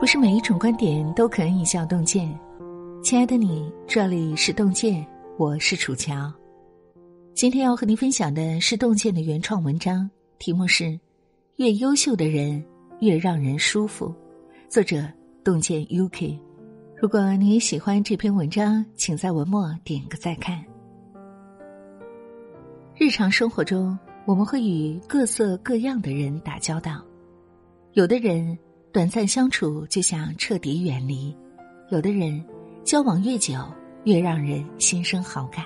不是每一种观点都可以叫洞见。亲爱的你，这里是洞见，我是楚乔。今天要和您分享的是洞见的原创文章，题目是《越优秀的人越让人舒服》，作者洞见 UK。如果你喜欢这篇文章，请在文末点个再看。日常生活中，我们会与各色各样的人打交道，有的人。短暂相处就想彻底远离，有的人交往越久越让人心生好感。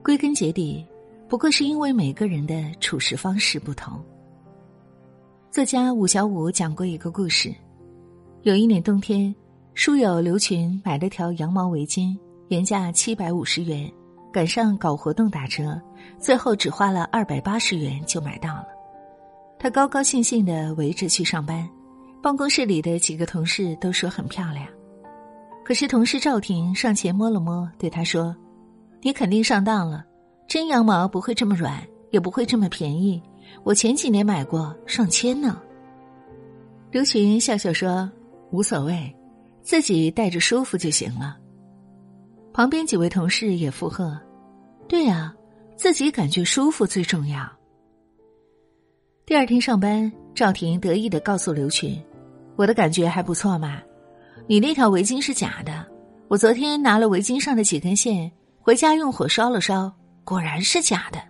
归根结底，不过是因为每个人的处事方式不同。作家武小武讲过一个故事：有一年冬天，书友刘群买了条羊毛围巾，原价七百五十元，赶上搞活动打折，最后只花了二百八十元就买到了。他高高兴兴的围着去上班。办公室里的几个同事都说很漂亮，可是同事赵婷上前摸了摸，对他说：“你肯定上当了，真羊毛不会这么软，也不会这么便宜。我前几年买过，上千呢。”刘群笑笑说：“无所谓，自己带着舒服就行了。”旁边几位同事也附和：“对呀，自己感觉舒服最重要。”第二天上班，赵婷得意的告诉刘群。我的感觉还不错嘛，你那条围巾是假的，我昨天拿了围巾上的几根线回家用火烧了烧，果然是假的。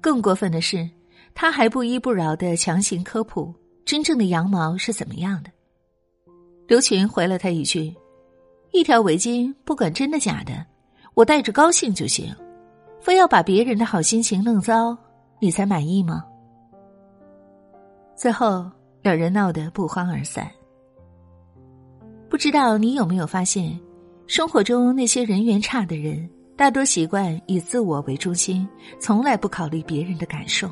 更过分的是，他还不依不饶的强行科普真正的羊毛是怎么样的。刘群回了他一句：“一条围巾不管真的假的，我戴着高兴就行，非要把别人的好心情弄糟，你才满意吗？”最后。两人闹得不欢而散。不知道你有没有发现，生活中那些人缘差的人，大多习惯以自我为中心，从来不考虑别人的感受。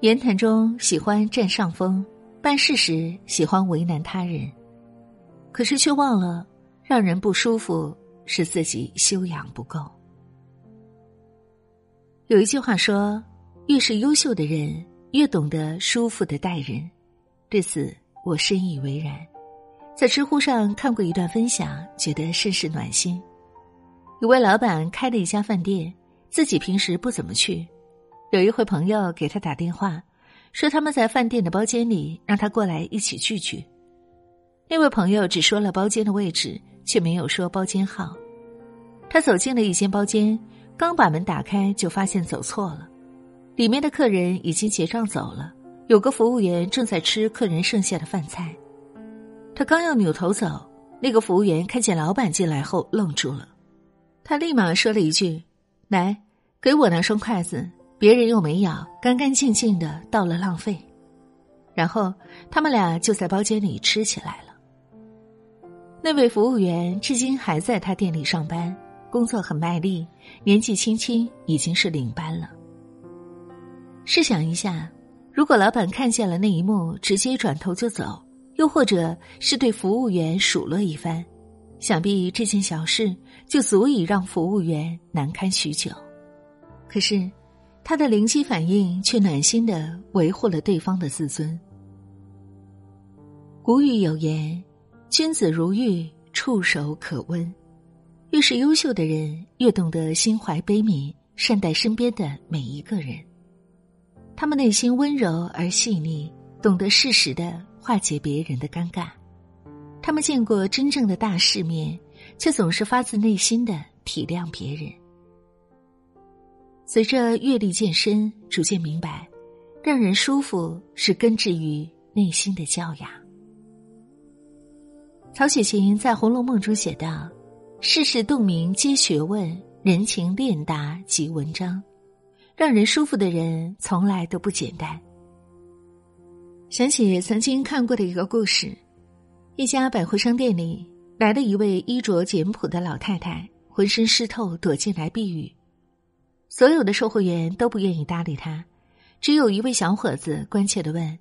言谈中喜欢占上风，办事时喜欢为难他人，可是却忘了，让人不舒服是自己修养不够。有一句话说：“越是优秀的人。”越懂得舒服的待人，对此我深以为然。在知乎上看过一段分享，觉得甚是暖心。有位老板开了一家饭店，自己平时不怎么去。有一回朋友给他打电话，说他们在饭店的包间里，让他过来一起聚聚。那位朋友只说了包间的位置，却没有说包间号。他走进了一间包间，刚把门打开，就发现走错了。里面的客人已经结账走了，有个服务员正在吃客人剩下的饭菜。他刚要扭头走，那个服务员看见老板进来后愣住了，他立马说了一句：“来，给我拿双筷子，别人又没咬，干干净净的，倒了浪费。”然后他们俩就在包间里吃起来了。那位服务员至今还在他店里上班，工作很卖力，年纪轻轻已经是领班了。试想一下，如果老板看见了那一幕，直接转头就走，又或者是对服务员数落一番，想必这件小事就足以让服务员难堪许久。可是，他的灵机反应却暖心的维护了对方的自尊。古语有言：“君子如玉，触手可温。”越是优秀的人，越懂得心怀悲悯，善待身边的每一个人。他们内心温柔而细腻，懂得适时的化解别人的尴尬。他们见过真正的大世面，却总是发自内心的体谅别人。随着阅历渐深，逐渐明白，让人舒服是根植于内心的教养。曹雪芹在《红楼梦》中写道：“世事洞明皆学问，人情练达即文章。”让人舒服的人从来都不简单。想起曾经看过的一个故事：一家百货商店里来了一位衣着简朴的老太太，浑身湿透，躲进来避雨。所有的售货员都不愿意搭理她，只有一位小伙子关切的问：“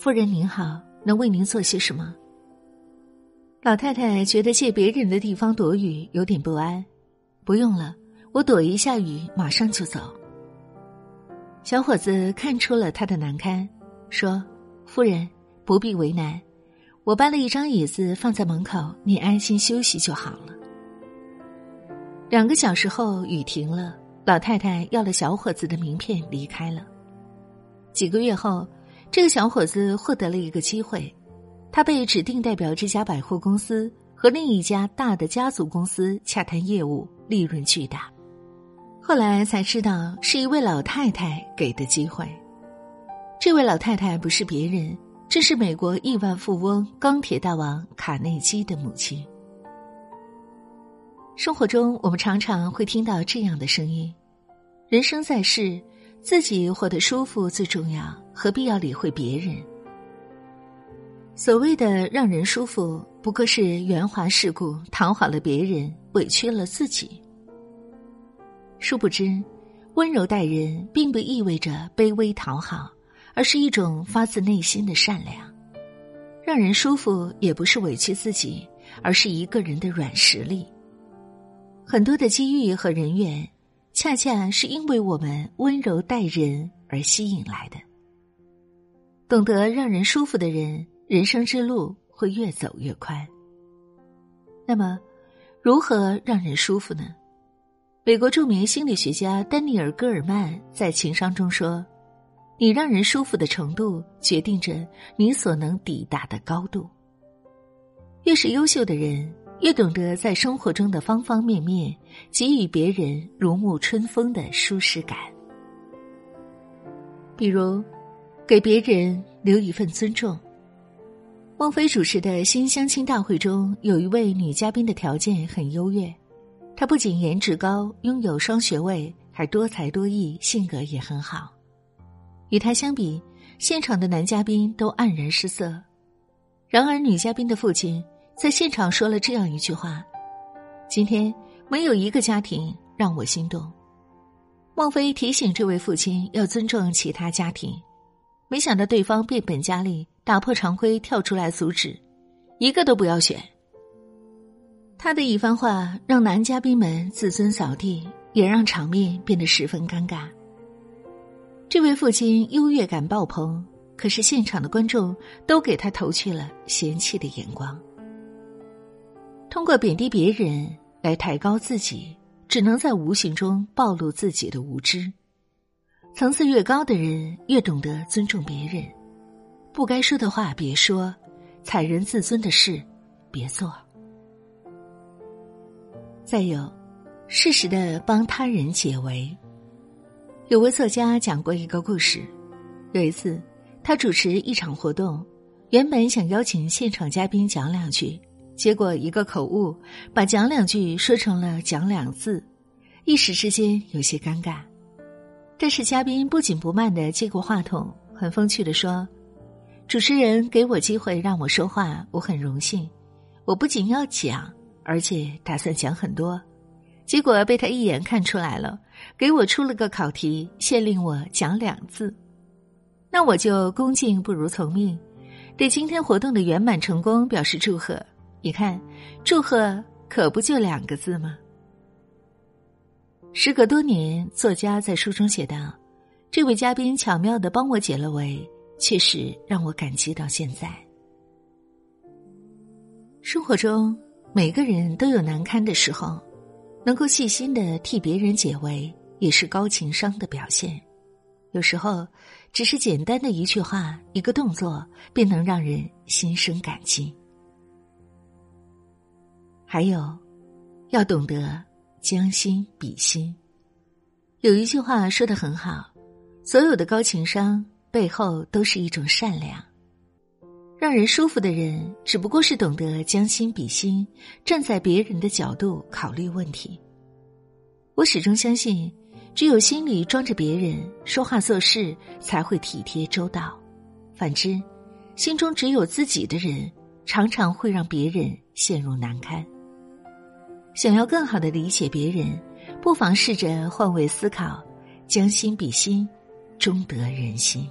夫人您好，能为您做些什么？”老太太觉得借别人的地方躲雨有点不安，不用了，我躲一下雨，马上就走。小伙子看出了他的难堪，说：“夫人不必为难，我搬了一张椅子放在门口，你安心休息就好了。两个小时后，雨停了，老太太要了小伙子的名片离开了。几个月后，这个小伙子获得了一个机会，他被指定代表这家百货公司和另一家大的家族公司洽谈业务，利润巨大。后来才知道是一位老太太给的机会。这位老太太不是别人，正是美国亿万富翁、钢铁大王卡内基的母亲。生活中，我们常常会听到这样的声音：“人生在世，自己活得舒服最重要，何必要理会别人？”所谓的让人舒服，不过是圆滑世故，讨好了别人，委屈了自己。殊不知，温柔待人并不意味着卑微讨好，而是一种发自内心的善良。让人舒服，也不是委屈自己，而是一个人的软实力。很多的机遇和人缘，恰恰是因为我们温柔待人而吸引来的。懂得让人舒服的人，人生之路会越走越宽。那么，如何让人舒服呢？美国著名心理学家丹尼尔·戈尔曼在情商中说：“你让人舒服的程度，决定着你所能抵达的高度。越是优秀的人。”越懂得在生活中的方方面面给予别人如沐春风的舒适感，比如给别人留一份尊重。孟非主持的新相亲大会中，有一位女嘉宾的条件很优越，他不仅颜值高，拥有双学位，还多才多艺，性格也很好。与他相比，现场的男嘉宾都黯然失色。然而，女嘉宾的父亲。在现场说了这样一句话：“今天没有一个家庭让我心动。”孟非提醒这位父亲要尊重其他家庭，没想到对方变本加厉，打破常规跳出来阻止，一个都不要选。他的一番话让男嘉宾们自尊扫地，也让场面变得十分尴尬。这位父亲优越感爆棚，可是现场的观众都给他投去了嫌弃的眼光。通过贬低别人来抬高自己，只能在无形中暴露自己的无知。层次越高的人，越懂得尊重别人。不该说的话别说，踩人自尊的事别做。再有，适时的帮他人解围。有位作家讲过一个故事：有一次，他主持一场活动，原本想邀请现场嘉宾讲两句。结果一个口误，把讲两句说成了讲两字，一时之间有些尴尬。但是嘉宾不紧不慢的接过话筒，很风趣的说：“主持人给我机会让我说话，我很荣幸。我不仅要讲，而且打算讲很多。结果被他一眼看出来了，给我出了个考题，限令我讲两字。那我就恭敬不如从命，对今天活动的圆满成功表示祝贺。”你看，祝贺可不就两个字吗？时隔多年，作家在书中写道：“这位嘉宾巧妙的帮我解了围，确实让我感激到现在。”生活中，每个人都有难堪的时候，能够细心的替别人解围，也是高情商的表现。有时候，只是简单的一句话、一个动作，便能让人心生感激。还有，要懂得将心比心。有一句话说的很好：，所有的高情商背后都是一种善良。让人舒服的人，只不过是懂得将心比心，站在别人的角度考虑问题。我始终相信，只有心里装着别人，说话做事才会体贴周到；反之，心中只有自己的人，常常会让别人陷入难堪。想要更好的理解别人，不妨试着换位思考，将心比心，终得人心。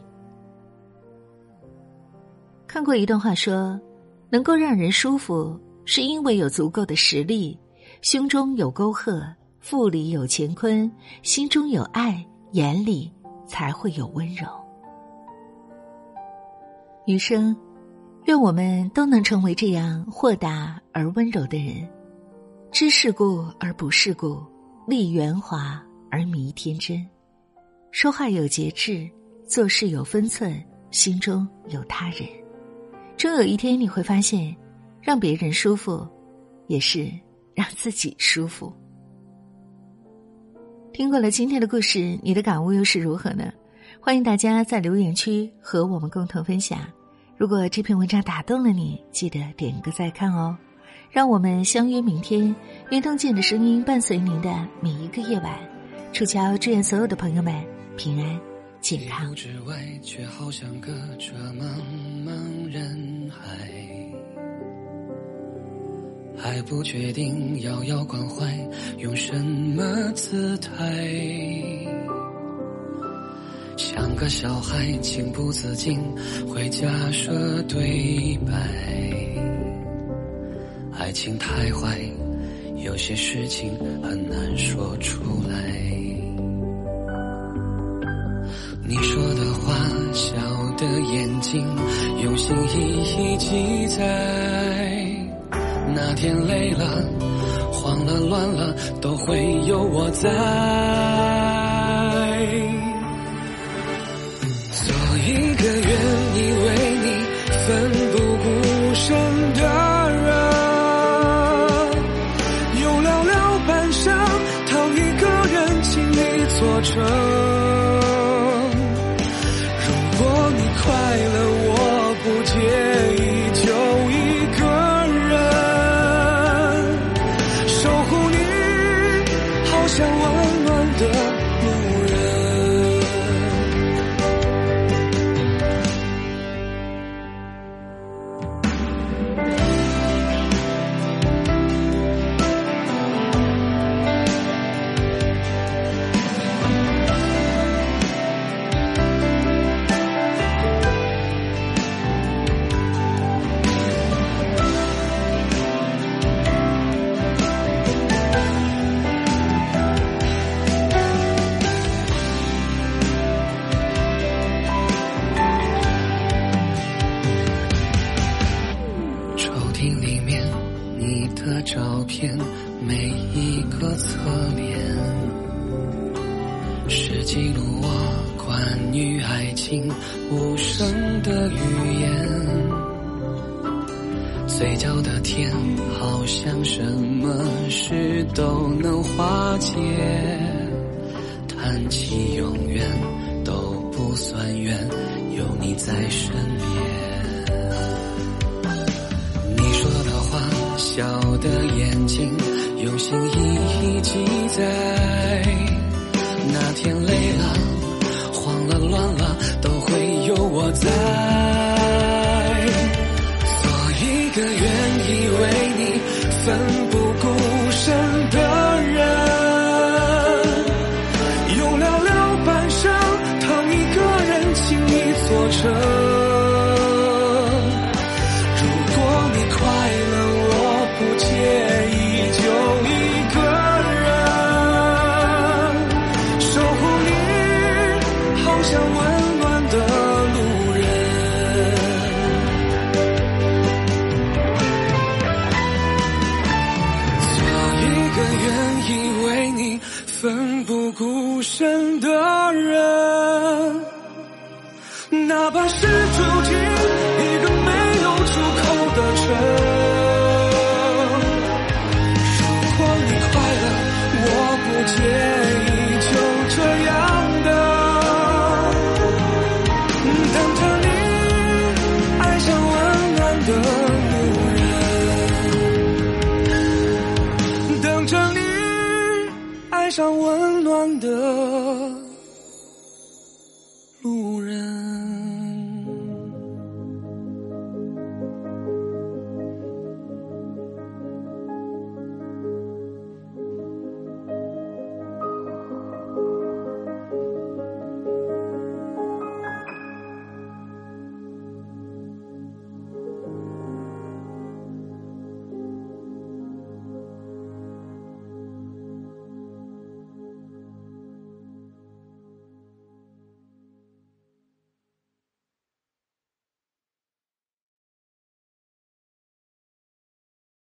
看过一段话说，能够让人舒服，是因为有足够的实力，胸中有沟壑，腹里有乾坤，心中有爱，眼里才会有温柔。余生，愿我们都能成为这样豁达而温柔的人，知世故而不世故，立圆滑而迷天真，说话有节制，做事有分寸，心中有他人。终有一天，你会发现，让别人舒服，也是让自己舒服。听过了今天的故事，你的感悟又是如何呢？欢迎大家在留言区和我们共同分享。如果这篇文章打动了你，记得点个再看哦。让我们相约明天，运动见的声音伴随您的每一个夜晚。楚乔祝愿所有的朋友们平安健康。之外，却好像隔着茫茫人海，还不确定遥遥关怀用什么姿态。像个小孩，情不自禁会假设对白。爱情太坏，有些事情很难说出来。你说的话，笑的眼睛，用心一一记载。那天累了，慌了，乱了，都会有我在。做一个愿意为你奋不顾身的人，用寥寥半生讨一个人请你做成。爱情无声的语言。嘴角的甜，好像什么事都能化解。谈起永远都不算远，有你在身边。结